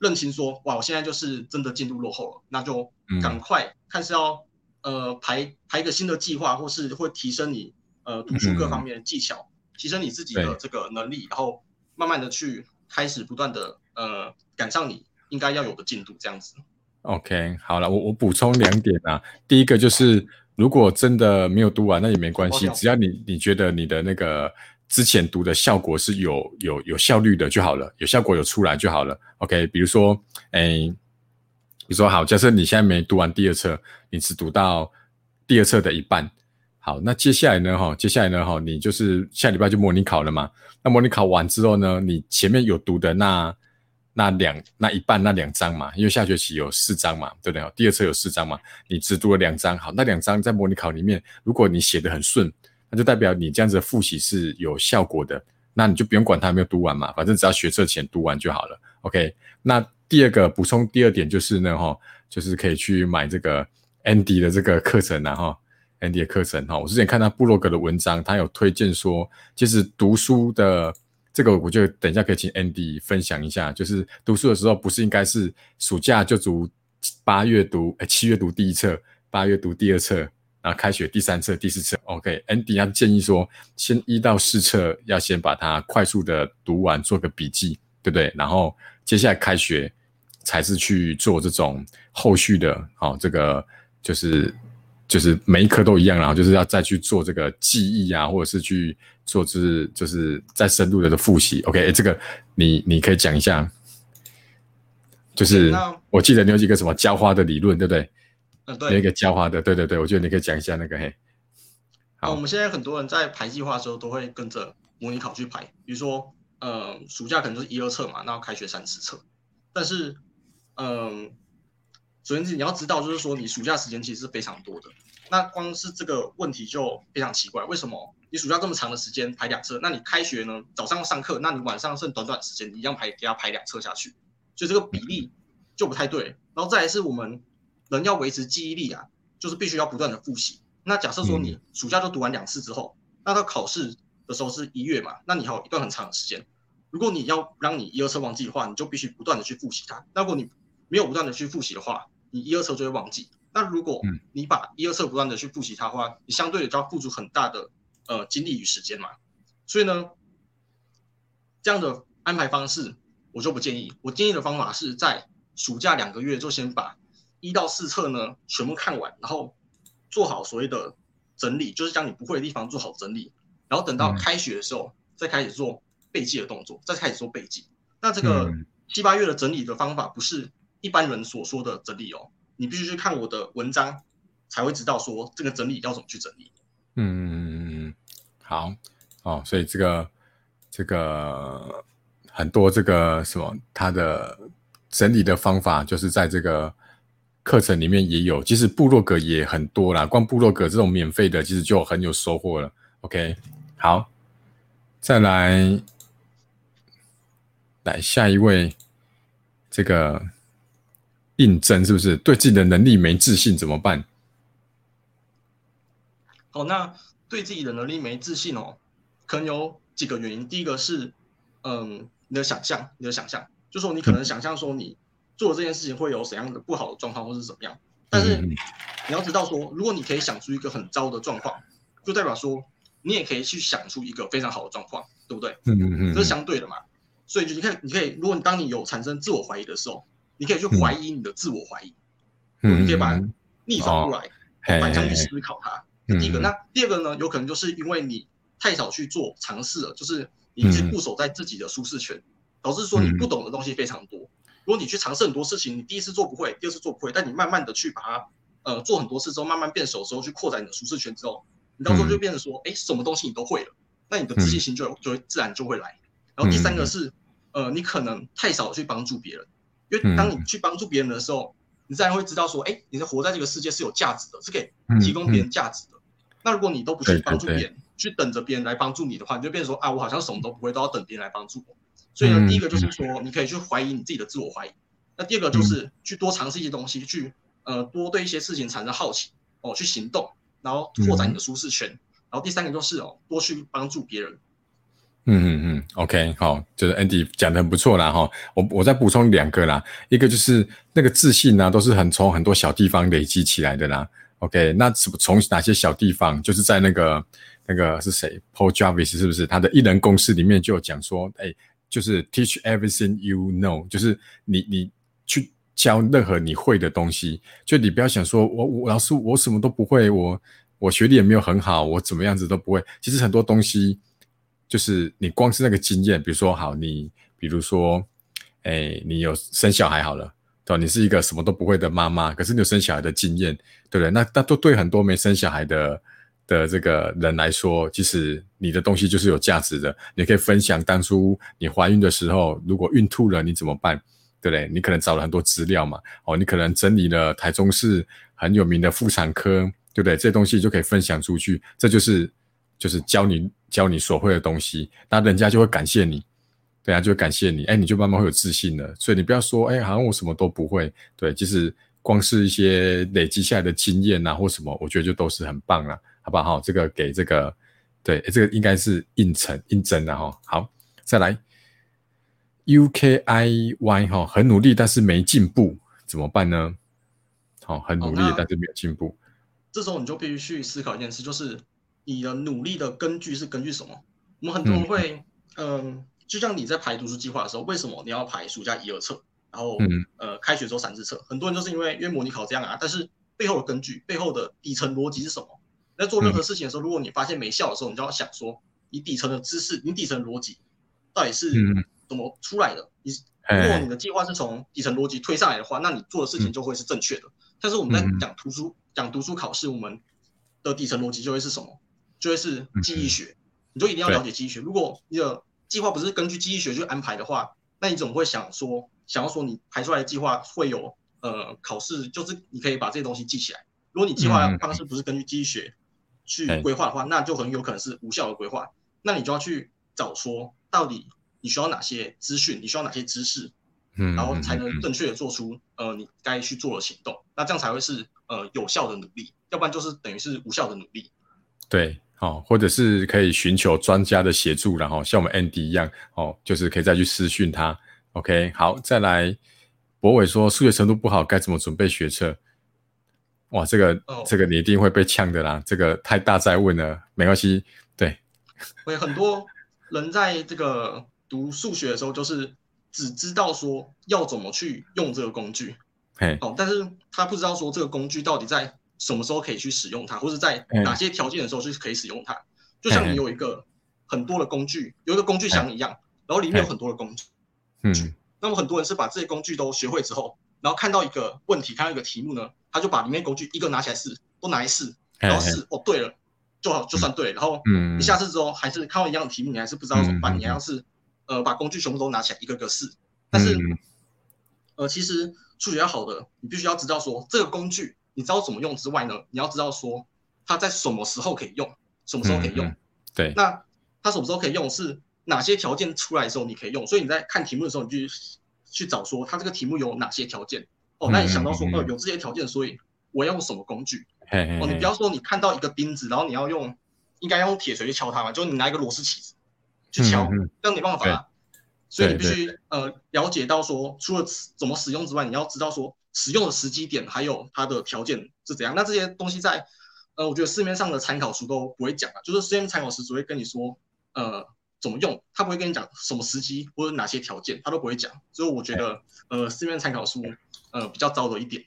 认清说，哇，我现在就是真的进度落后了，那就赶快看是要呃排排一个新的计划，或是会提升你呃读书各方面的技巧，提升你自己的这个能力，然后慢慢的去开始不断的呃赶上你应该要有的进度，这样子。OK，好了，我我补充两点啊。第一个就是，如果真的没有读完，那也没关系，只要你你觉得你的那个之前读的效果是有有有效率的就好了，有效果有出来就好了。OK，比如说，哎，比如说好，假设你现在没读完第二册，你只读到第二册的一半，好，那接下来呢，哈，接下来呢，哈，你就是下礼拜就模拟考了嘛。那模拟考完之后呢，你前面有读的那。那两那一半那两张嘛，因为下学期有四张嘛，对不对？第二册有四张嘛，你只读了两张，好，那两张在模拟考里面，如果你写的很顺，那就代表你这样子复习是有效果的，那你就不用管它有没有读完嘛，反正只要学测前读完就好了。OK，那第二个补充第二点就是呢，哈，就是可以去买这个 Andy 的这个课程然后 Andy 的课程哈，我之前看到布洛格的文章，他有推荐说，就是读书的。这个我就等一下可以请 Andy 分享一下，就是读书的时候不是应该是暑假就读八月读，哎七月读第一册，八月读第二册，然后开学第三册、第四册。OK，Andy 他建议说，先一到四册要先把它快速的读完，做个笔记，对不对？然后接下来开学才是去做这种后续的，好，这个就是。就是每一科都一样，然后就是要再去做这个记忆啊，或者是去做就是就是再深入的复习。OK，这个你你可以讲一下，就是我记得你有几个什么浇花的理论，对不对？嗯，对，有一个浇花的，对对对，我觉得你可以讲一下那个嘿。好，我们现在很多人在排计划的时候都会跟着模拟考去排，比如说，呃，暑假可能就是一二册嘛，那开学三四册，但是，嗯。首先是你要知道，就是说你暑假时间其实是非常多的。那光是这个问题就非常奇怪，为什么你暑假这么长的时间排两册？那你开学呢？早上上课，那你晚上剩短短时间，你一样排给他排两册下去，所以这个比例就不太对。然后再来是我们人要维持记忆力啊，就是必须要不断的复习。那假设说你暑假就读完两次之后，那到考试的时候是一月嘛？那你还有一段很长的时间。如果你要让你一二册忘记的话，你就必须不断的去复习它。那如果你没有不断的去复习的话，你一二册就会忘记。那如果你把一二册不断的去复习它的话，你相对的就要付出很大的呃精力与时间嘛。所以呢，这样的安排方式我就不建议。我建议的方法是在暑假两个月就先把一到四册呢全部看完，然后做好所谓的整理，就是将你不会的地方做好整理，然后等到开学的时候再开始做背记的动作，再开始做背记。那这个七八月的整理的方法不是。一般人所说的整理哦，你必须去看我的文章，才会知道说这个整理要怎么去整理。嗯嗯嗯嗯，好哦，所以这个这个很多这个什么，它的整理的方法就是在这个课程里面也有，其实部落格也很多啦，光部落格这种免费的，其实就很有收获了。OK，好，再来来下一位，这个。应征是不是对自己的能力没自信怎么办？好，那对自己的能力没自信哦，可能有几个原因。第一个是，嗯，你的想象，你的想象，就说你可能想象说你做这件事情会有怎样的不好的状况，或是怎么样。但是你要知道说，如果你可以想出一个很糟的状况，就代表说你也可以去想出一个非常好的状况，对不对？嗯嗯嗯，这是相对的嘛。所以就你看，你可以，如果你当你有产生自我怀疑的时候。你可以去怀疑你的自我怀疑，嗯，你可以把它逆转过来，反向去思考它。第一个，那第二个呢？有可能就是因为你太少去做尝试了，就是你一直固守在自己的舒适圈，导致说你不懂的东西非常多。如果你去尝试很多事情，你第一次做不会，第二次做不会，但你慢慢的去把它，呃，做很多次之后，慢慢变熟之后，去扩展你的舒适圈之后，你到时候就变成说，哎，什么东西你都会了，那你的自信心就就会自然就会来。然后第三个是，呃，你可能太少去帮助别人。因为当你去帮助别人的时候，你自然会知道说，哎，你是活在这个世界是有价值的，是可以提供别人价值的。那如果你都不去帮助别人，去等着别人来帮助你的话，你就变成说，啊，我好像什么都不会，都要等别人来帮助我。所以呢，第一个就是说，你可以去怀疑你自己的自我怀疑。那第二个就是去多尝试一些东西，去呃多对一些事情产生好奇，哦，去行动，然后拓展你的舒适圈。然后第三个就是哦，多去帮助别人，嗯嗯嗯，OK，好，就是 Andy 讲的很不错啦哈。我我再补充两个啦，一个就是那个自信呢，都是很从很多小地方累积起来的啦。OK，那什么从哪些小地方？就是在那个那个是谁？Paul Jarvis 是不是？他的一人公司里面就有讲说，哎，就是 Teach everything you know，就是你你去教任何你会的东西，就你不要想说我我老师我什么都不会，我我学历也没有很好，我怎么样子都不会。其实很多东西。就是你光是那个经验，比如说好，你比如说，哎，你有生小孩好了，对吧？你是一个什么都不会的妈妈，可是你有生小孩的经验，对不对？那那都对很多没生小孩的的这个人来说，其实你的东西就是有价值的。你可以分享当初你怀孕的时候，如果孕吐了你怎么办，对不对？你可能找了很多资料嘛，哦，你可能整理了台中市很有名的妇产科，对不对？这东西就可以分享出去，这就是就是教你。教你所会的东西，那人家就会感谢你，对啊，就会感谢你，哎，你就慢慢会有自信了。所以你不要说，哎，好像我什么都不会，对，其实光是一些累积下来的经验呐，或什么，我觉得就都是很棒了，好不好？这个给这个，对，这个应该是应承应征的哈。好，再来，U K I Y 哈，很努力但是没进步，怎么办呢？好，很努力但是没有进步，这时候你就必须去思考一件事，就是。你的努力的根据是根据什么？我们很多人会，嗯，就像你在排读书计划的时候，为什么你要排暑假一二册，然后呃开学之后三四册？很多人就是因为因为模拟考这样啊，但是背后的根据、背后的底层逻辑是什么？在做任何事情的时候，如果你发现没效的时候，你就要想说，你底层的知识、你底层逻辑到底是怎么出来的？你如果你的计划是从底层逻辑推上来的话，那你做的事情就会是正确的。但是我们在讲图书、讲读书考试，我们的底层逻辑就会是什么？就会是记忆学，你就一定要了解记忆学。如果你的计划不是根据记忆学去安排的话，那你怎么会想说想要说你排出来的计划会有呃考试，就是你可以把这些东西记起来。如果你计划方式不是根据记忆学去规划的话，那就很有可能是无效的规划。那你就要去找说到底你需要哪些资讯，你需要哪些知识，嗯，然后才能正确的做出呃你该去做的行动。那这样才会是呃有效的努力，要不然就是等于是无效的努力。对。哦，或者是可以寻求专家的协助，然后像我们 Andy 一样，哦，就是可以再去私讯他。OK，好，再来，博伟说数学程度不好，该怎么准备学测？哇，这个这个你一定会被呛的啦，这个太大在问了，没关系，对。会很多人在这个读数学的时候，就是只知道说要怎么去用这个工具，嘿，哦，但是他不知道说这个工具到底在。什么时候可以去使用它，或者在哪些条件的时候是可以使用它？就像你有一个很多的工具，有一个工具箱一样，然后里面有很多的工具。嗯，那么很多人是把这些工具都学会之后，然后看到一个问题，看到一个题目呢，他就把里面工具一个拿起来试，都拿来试，然后试哦，对了，就好就算对。然后你下次之后还是看到一样的题目，你还是不知道怎么办，你还要是呃把工具全部都拿起来一个个试。但是呃，其实数学要好的，你必须要知道说这个工具。你知道怎么用之外呢？你要知道说它在什么时候可以用，什么时候可以用。对，那它什么时候可以用是哪些条件出来的时候你可以用。所以你在看题目的时候，你就去找说它这个题目有哪些条件。哦，那你想到说哦有这些条件，所以我要用什么工具？哦，你不要说你看到一个钉子，然后你要用应该用铁锤去敲它嘛？就你拿一个螺丝起子去敲，这样没办法。所以你必须呃了解到说，除了怎么使用之外，你要知道说。使用的时机点还有它的条件是怎样？那这些东西在呃，我觉得市面上的参考书都不会讲啊，就是市面参考书只会跟你说呃怎么用，他不会跟你讲什么时机或者哪些条件，他都不会讲。所以我觉得呃市面参考书呃比较糟的一点。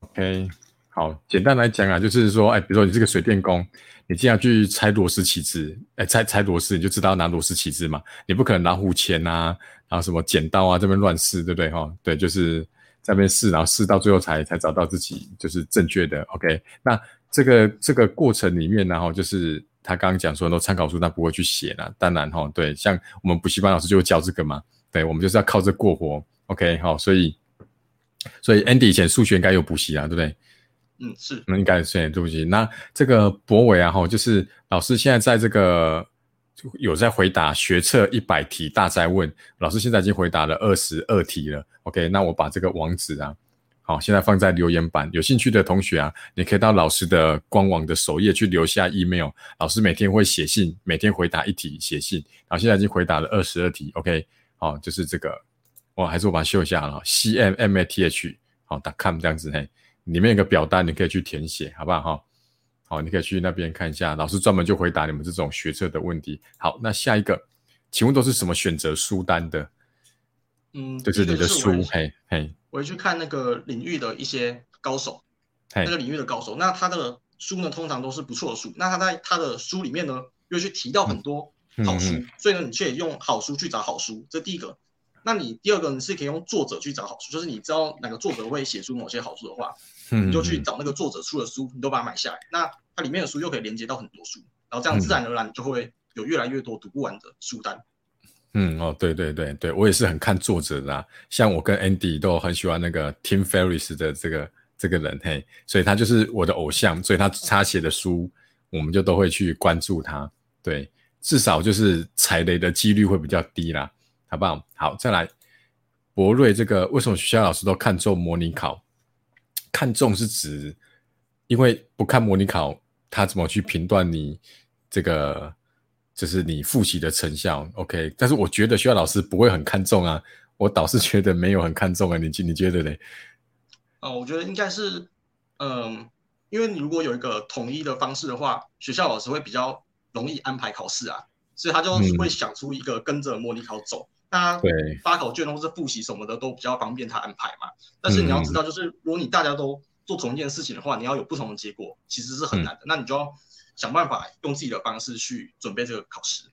OK，好，简单来讲啊，就是说，哎，比如说你这个水电工，你既然去拆螺丝起子，哎，拆拆螺丝你就知道拿螺丝起子嘛，你不可能拿弧钳啊，然后什么剪刀啊这边乱试，对不对哈？对，就是。在那边试，然后试到最后才才找到自己就是正确的。OK，那这个这个过程里面，然后就是他刚刚讲说很多参考书他不会去写了。当然哈，对，像我们补习班老师就会教这个嘛。对，我们就是要靠这过活。OK，好，所以所以 Andy 以前数学应该有补习啊，对不对？嗯，是。那应该是对不起。那这个博伟啊，哈，就是老师现在在这个。有在回答学测一百题大灾问，老师现在已经回答了二十二题了。OK，那我把这个网址啊好，现在放在留言板，有兴趣的同学啊，你可以到老师的官网的首页去留下 email，老师每天会写信，每天回答一题写信，然后现在已经回答了二十二题，OK，好，就是这个，我还是我把它秀一下了，C M M A T H，好，com 这样子嘿，里面有个表单，你可以去填写，好不好哈？好，你可以去那边看一下，老师专门就回答你们这种学测的问题。好，那下一个，请问都是什么选择书单的？嗯，就是你的书，嘿嘿，我会去看那个领域的一些高手，嘿那个领域的高手，那他的书呢，通常都是不错的书。那他在他的书里面呢，又去提到很多好书，嗯所以呢，你却用好书去找好书，这第一个。那你第二个，你是可以用作者去找好书，就是你知道哪个作者会写出某些好书的话，嗯你就去找那个作者出的书，你都把它买下来。那它里面的书又可以连接到很多书，然后这样自然而然就会有越来越多读不完的书单。嗯哦，对对对对，我也是很看作者的啊，像我跟 Andy 都很喜欢那个 Tim Ferriss 的这个这个人，嘿，所以他就是我的偶像，所以他他写的书，我们就都会去关注他，对，至少就是踩雷的几率会比较低啦，好不好？好，再来，博瑞这个为什么学校老师都看重模拟考？看重是指，因为不看模拟考，他怎么去评断你这个？就是你复习的成效，OK，但是我觉得学校老师不会很看重啊，我倒是觉得没有很看重啊，你你觉得呢？哦，我觉得应该是，嗯，因为你如果有一个统一的方式的话，学校老师会比较容易安排考试啊，所以他就会想出一个跟着模拟考走，那对发考卷或是复习什么的都比较方便他安排嘛。但是你要知道，就是如果你大家都做同一件事情的话，你要有不同的结果，其实是很难的。那你就要想办法用自己的方式去准备这个考试。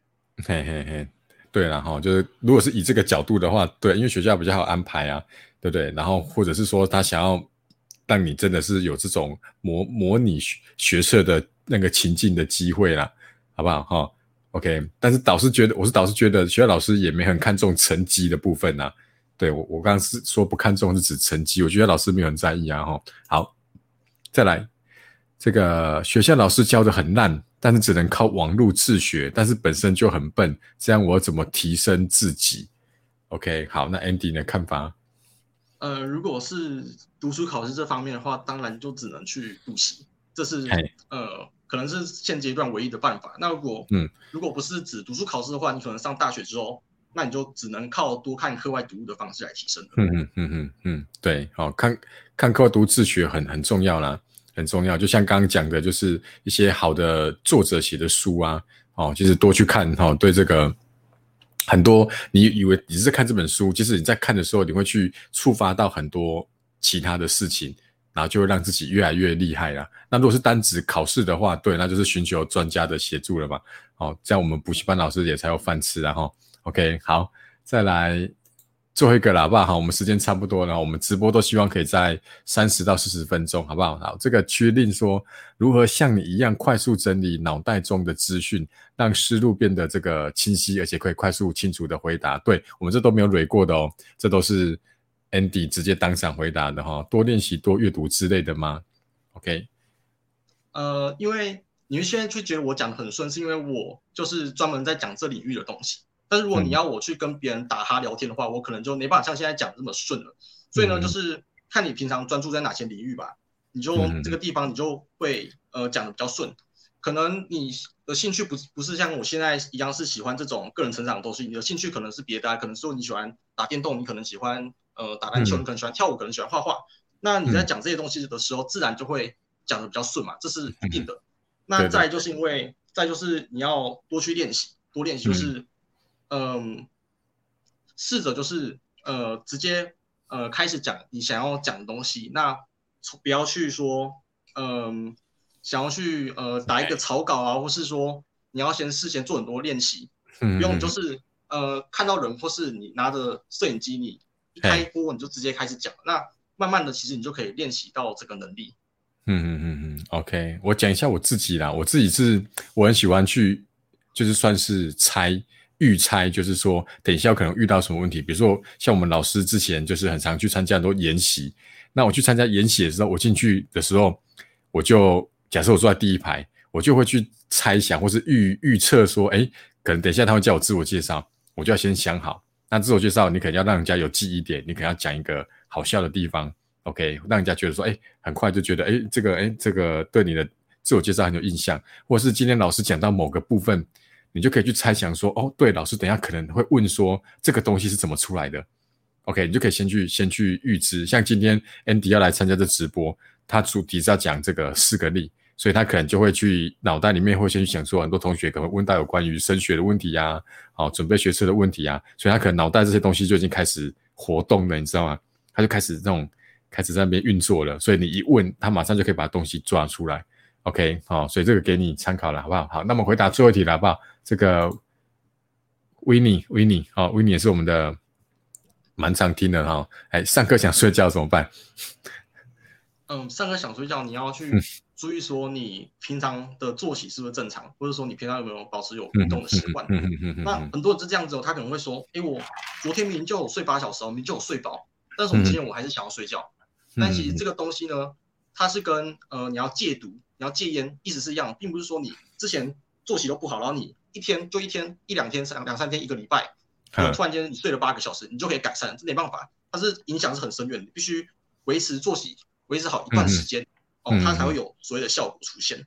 嘿嘿嘿，对了哈，就是如果是以这个角度的话，对，因为学校比较好安排啊，对不对？然后或者是说他想要让你真的是有这种模模拟学学测的那个情境的机会啦，好不好哈？OK，但是导师觉得，我是导师觉得学校老师也没很看重成绩的部分呐、对我我刚刚是说不看重是指成绩，我觉得老师没有很在意啊哈。好，再来。这个学校老师教的很烂，但是只能靠网络自学，但是本身就很笨，这样我怎么提升自己？OK，好，那 Andy 的看法？呃，如果是读书考试这方面的话，当然就只能去补习，这是呃可能是现阶段唯一的办法。那如果嗯如果不是指读书考试的话，你可能上大学之后，那你就只能靠多看课外读物的方式来提升了。嗯嗯嗯嗯嗯，对，好、看看课读自学很很重要啦，很重要。就像刚刚讲的，就是一些好的作者写的书啊，哦，就是多去看哈、哦，对这个很多你以为你是在看这本书，其实你在看的时候，你会去触发到很多其他的事情，然后就会让自己越来越厉害啦。那如果是单指考试的话，对，那就是寻求专家的协助了嘛。哦，这样我们补习班老师也才有饭吃啊哈。OK，好，再来最后一个了，好不好？我们时间差不多了，我们直播都希望可以在三十到四十分钟，好不好？好，这个区令说如何像你一样快速整理脑袋中的资讯，让思路变得这个清晰，而且可以快速清楚的回答。对我们这都没有蕊过的哦，这都是 Andy 直接当场回答的哈、多练习、多阅读之类的吗？OK，呃，因为你们现在就觉得我讲的很顺，是因为我就是专门在讲这领域的东西。但是如果你嗯要我去跟别人打哈聊天的话，我可能就没办法像现在讲这么顺了。所以呢，嗯就是看你平常专注在哪些领域吧，你就嗯这个地方你就会呃讲的比较顺。可能你的兴趣不不是像我现在一样是喜欢这种个人成长的东西，你的兴趣可能是别的啊，可能说你喜欢打电动，你可能喜欢呃打篮球，嗯。你可能喜欢跳舞，可能喜欢画画。那你在讲这些东西的时候，自然就会讲的比较顺嘛，这是一定的。对那再就是因为再就是你要多去练习，多练习就是嗯，试着就是呃直接呃开始讲你想要讲的东西，那不要去说嗯、想要去呃打一个草稿啊，或是说你要先事先做很多练习，嗯，不用就是呃看到人或是你拿着摄影机，你一开播你就直接开始讲，那慢慢的其实你就可以练习到这个能力。嗯嗯嗯嗯，OK，我讲一下我自己啦。我自己是我很喜欢去，就是算是猜预猜，就是说等一下可能遇到什么问题。比如说像我们老师之前就是很常去参加很多研习，那我去参加研习的时候，我进去的时候，我就假设我坐在第一排，我就会去猜想或是预预测说，哎，可能等一下他会叫我自我介绍，我就要先想好。那自我介绍你可能要让人家有记忆点，你可能要讲一个好笑的地方。OK，让人家觉得说，哎，很快就觉得，哎，这个，哎，这个对你的自我介绍很有印象，或者是今天老师讲到某个部分，你就可以去猜想说，哦，对，老师等下可能会问说这个东西是怎么出来的，OK，你就可以先去先去预知。像今天 Andy 要来参加这直播，他主题是要讲这个四个例，所以他可能就会去脑袋里面会先去想说，很多同学可能问到有关于升学的问题呀，好，准备学车的问题啊，所以他可能脑袋这些东西就已经开始活动了，你知道吗？他就开始这种。开始在那边运作了，所以你一问他，马上就可以把东西抓出来。OK，好，所以这个给你参考了，好不好？好，那么回答最后一题了，好不好？这个 e e 好 e 也是我们的蛮常听的哈。哎，上课想睡觉怎么办？嗯，上课想睡觉，你要去注意说你平常的作息是不是正常，或者说你平常有没有保持有运动的习惯？那很多人是这样子哦，他可能会说：“哎，我昨天明明就有睡八小时，明明就有睡饱，但是我今天我还是想要睡觉。”但其实这个东西呢，它是跟呃你要戒毒、你要戒烟意思是一样，并不是说你之前作息都不好，然后你一天就一天一两天、三两三天、一个礼拜，突然间你睡了八个小时，你就可以改善，这没办法，它是影响是很深远的，必须维持作息维持好一段时间哦，它才会有所谓的效果出现。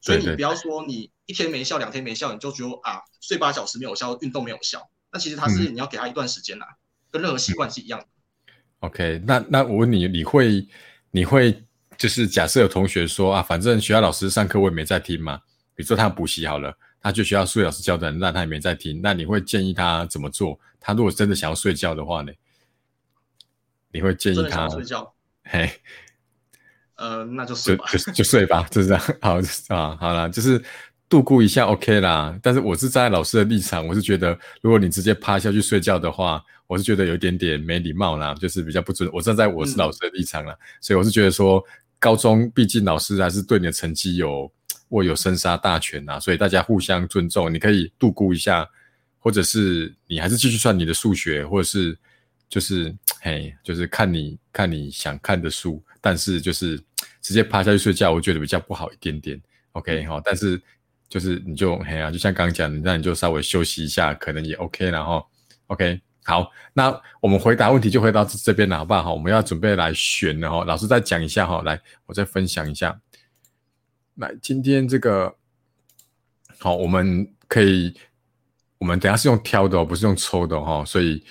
所以你不要说你一天没效、两天没效，你就觉得啊睡八小时没有效，运动没有效，那其实它是你要给他一段时间呐，跟任何习惯是一样的。OK，那那我问你，你会你会就是假设有同学说啊，反正学校老师上课我也没在听嘛，比如说他补习好了，他去学校数学老师教的，那他也没在听，那你会建议他怎么做？他如果真的想要睡觉的话呢？你会建议他睡觉？嘿，呃，那就睡吧，就就睡吧，就是这样。好啊，好了，就是度过一下 OK 啦。但是我是站在老师的立场，我是觉得，如果你直接趴下去睡觉的话。我是觉得有一点点没礼貌啦，就是比较不尊。我站在我是老师的立场啦，所以我是觉得说，高中毕竟老师还是对你的成绩有握有生杀大权呐，所以大家互相尊重。你可以度过一下，或者是你还是继续算你的数学，或者是就是嘿，就是看你看你想看的书，但是就是直接趴下去睡觉，我觉得比较不好一点点。OK 哈，但是就是你就嘿啊，就像刚刚讲，那你就稍微休息一下，可能也 OK 然后 OK。好，那我们回答问题就回到这边了，好不好？我们要准备来选了哈。老师再讲一下哈，来，我再分享一下。来，今天这个好，我们可以，我们等下是用挑的哦，不是用抽的哈。所以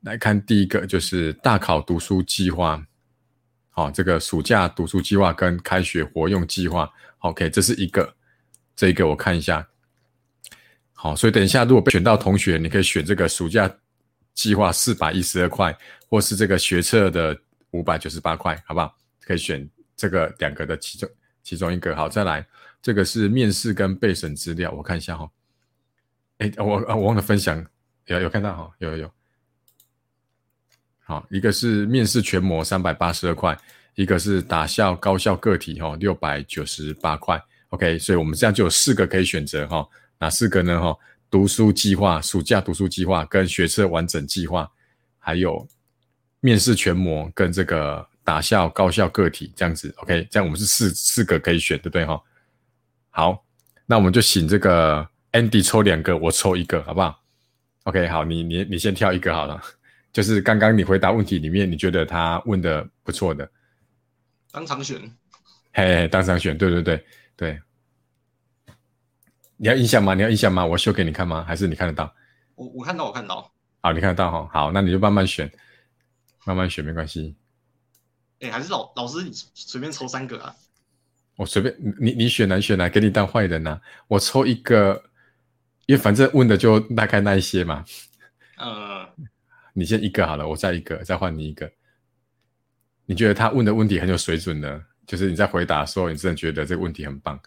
来看第一个就是大考读书计划，好，这个暑假读书计划跟开学活用计划，OK，这是一个，这一个我看一下。好，所以等一下如果被选到同学，你可以选这个暑假。计划四百一十二块，或是这个学测的五百九十八块，好不好？可以选这个两个的其中其中一个。好，再来，这个是面试跟备审资料，我看一下哈。哎，我我忘了分享，有有看到哈？有有有。好，一个是面试全模三百八十二块，一个是打校高校个体哈六百九十八块。OK，所以我们这样就有四个可以选择哈，哪四个呢？哈？读书计划、暑假读书计划跟学测完整计划，还有面试全模跟这个打校高校个体这样子，OK，这样我们是四四个可以选，对不对哈？好，那我们就请这个 Andy 抽两个，我抽一个，好不好？OK，好，你你你先挑一个好了，就是刚刚你回答问题里面你觉得他问的不错的，当场选，嘿，当场选，对对对对。你要印象吗？你要印象吗？我秀给你看吗？还是你看得到？我我看到，我看到。好，你看得到哈。好，那你就慢慢选，慢慢选没关系。哎，还是老老师，你随便抽三个啊。我随便，你你选哪选哪，给你当坏人呐。我抽一个，因为反正问的就大概那一些嘛。嗯。你先一个好了，我再一个，再换你一个。你觉得他问的问题很有水准呢，就是你在回答的时候，你真的觉得这个问题很棒。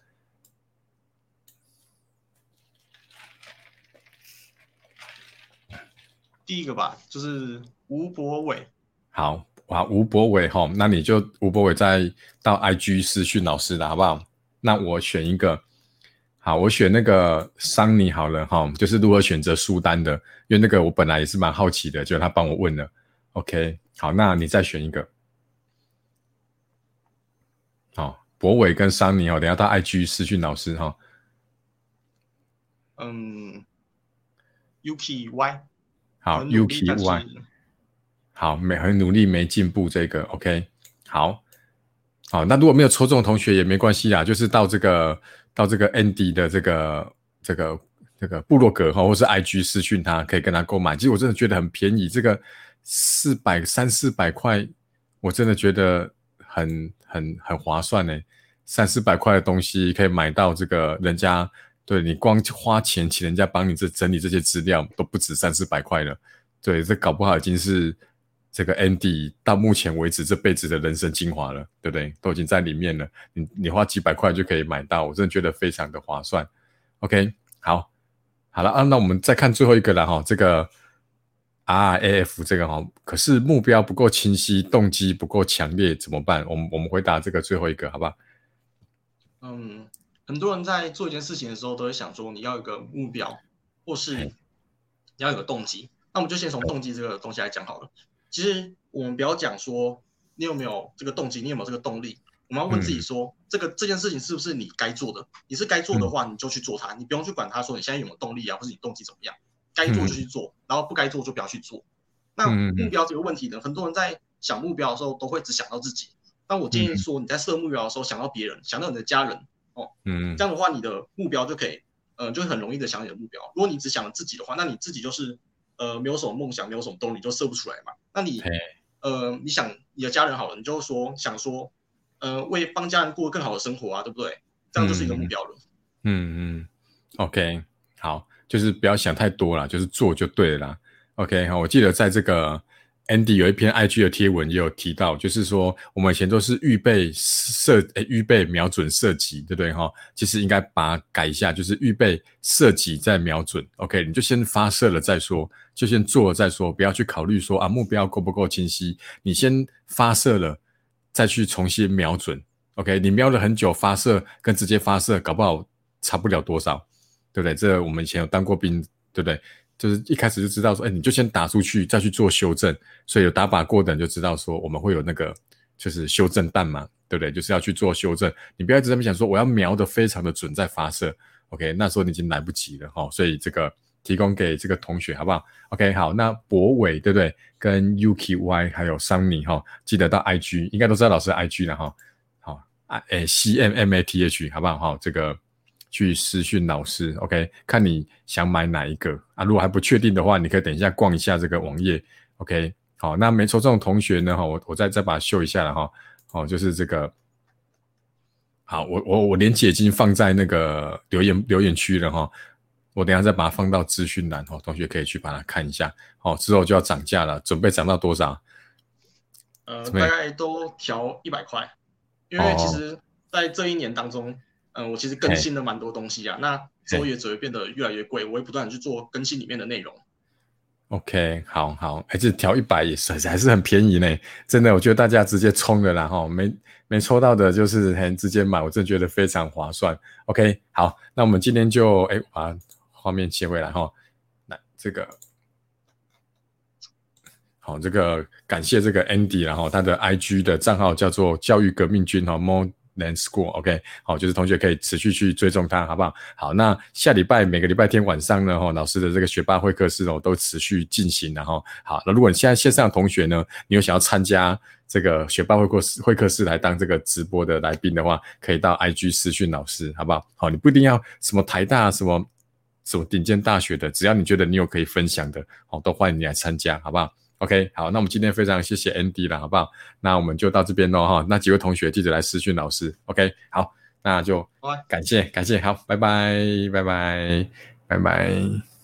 第一个吧，就是吴博伟。好哇，吴博伟哈，那你就吴博伟再到 IG 私讯老师了，好不好？那我选一个，好，我选那个桑尼好了哈，就是如何选择书单的，因为那个我本来也是蛮好奇的，就他帮我问了。OK，好，那你再选一个。好，博伟跟桑尼哦，等下到 IG 私讯老师哈。嗯，UPY。好，UK Y，好，没很努力没进步，这个 OK，好，好，那如果没有抽中的同学也没关系啦，就是到这个到这个 Andy 的这个这个这个部落格哈，或是 IG 私讯他，可以跟他购买。其实我真的觉得很便宜，这个四百三四百块，我真的觉得很很很划算呢。三四百块的东西可以买到这个人家对你光花钱请人家帮你这整理这些资料都不止三四百块了。对，这搞不好已经是这个 Andy 到目前为止这辈子的人生精华了，对不对？都已经在里面了。你你花几百块就可以买到，我真的觉得非常的划算。OK，好，好了啊，那我们再看最后一个了哈，这个 RAF 这个哈，可是目标不够清晰，动机不够强烈，怎么办？我们我们回答这个最后一个，好不好？嗯，很多人在做一件事情的时候，都会想说你要有个目标，或是你要有个动机。那我们就先从动机这个东西来讲好了。其实我们不要讲说你有没有这个动机，你有没有这个动力。我们要问自己说，这个这件事情是不是你该做的？你是该做的话，你就去做它，你不用去管它说你现在有没有动力啊，或者你动机怎么样。该做就去做，然后不该做就不要去做。那目标这个问题呢，很多人在想目标的时候都会只想到自己。那我建议说，你在设目标的时候，想到别人，想到你的家人，哦，嗯，这样的话，你的目标就可以，呃，就很容易的想你的目标。如果你只想自己的话，那你自己就是，呃，没有什么梦想，没有什么动力，就射不出来嘛。那你，呃，你想你的家人好了，你就说想说，呃，为帮家人过更好的生活啊，对不对？这样就是一个目标了。嗯嗯，OK，好，就是不要想太多了，就是做就对了。OK，好，我记得在这个。Andy 有一篇 IG 的贴文也有提到，就是说我们以前都是预备射，预备瞄准射击，对不对哈？其实应该把它改一下，就是预备射击再瞄准。OK，你就先发射了再说，就先做了再说，不要去考虑说啊目标够不够清晰。你先发射了，再去重新瞄准。OK，你瞄了很久，发射跟直接发射搞不好差不了多少，对不对？这我们以前有当过兵，对不对？就是一开始就知道说，哎，你就先打出去，再去做修正。所以有打靶过的人就知道说，我们会有那个就是修正弹嘛，对不对？就是要去做修正。你不要一直在那边想说，我要瞄的非常的准再发射，OK？那时候你已经来不及了哈。所以这个提供给这个同学好不好？OK？好，那博伟对不对？跟 UKY 还有桑尼哈，记得到 IG，应该都知道老师 IG 了哈。好，啊，诶，CMMATH 好不好？哈，这个。去私讯老师，OK，看你想买哪一个啊？如果还不确定的话，你可以等一下逛一下这个网页，OK。好，那没抽中同学呢？哈，我我再再把它秀一下了哈。哦，就是这个。好，我我我连接已经放在那个留言留言区了哈。我等下再把它放到资讯栏哈，同学可以去把它看一下。好，之后就要涨价了，准备涨到多少？呃，大概都调一百块，因为其实在这一年当中。嗯，我其实更新了蛮多东西啊，那之后也只会变得越来越贵，我会不断的去做更新里面的内容。OK，好好，哎，这调一百也是还是很便宜呢，真的，我觉得大家直接冲的啦哈，没没抽到的就是很直接买，我真的觉得非常划算。OK，好，那我们今天就哎把画面切回来哈，那这个好，这个感谢这个 Andy，然后他的 IG 的账号叫做教育革命军哈，More。Land School，OK，好，就是同学可以持续去追踪它，好不好？好，那下礼拜每个礼拜天晚上呢，哈，老师的这个学霸会课室哦，都持续进行，然后好，那如果你现在线上同学呢，你有想要参加这个学霸会课室会课室来当这个直播的来宾的话，可以到 IG 私讯老师，好不好？好，你不一定要什么台大什么什么顶尖大学的，只要你觉得你有可以分享的，好，都欢迎你来参加，好不好？OK，好，那我们今天非常谢谢 Andy 了，好不好？那我们就到这边喽哈。那几位同学记得来私讯老师。OK，好，那就感谢感谢，好，拜拜拜拜拜拜。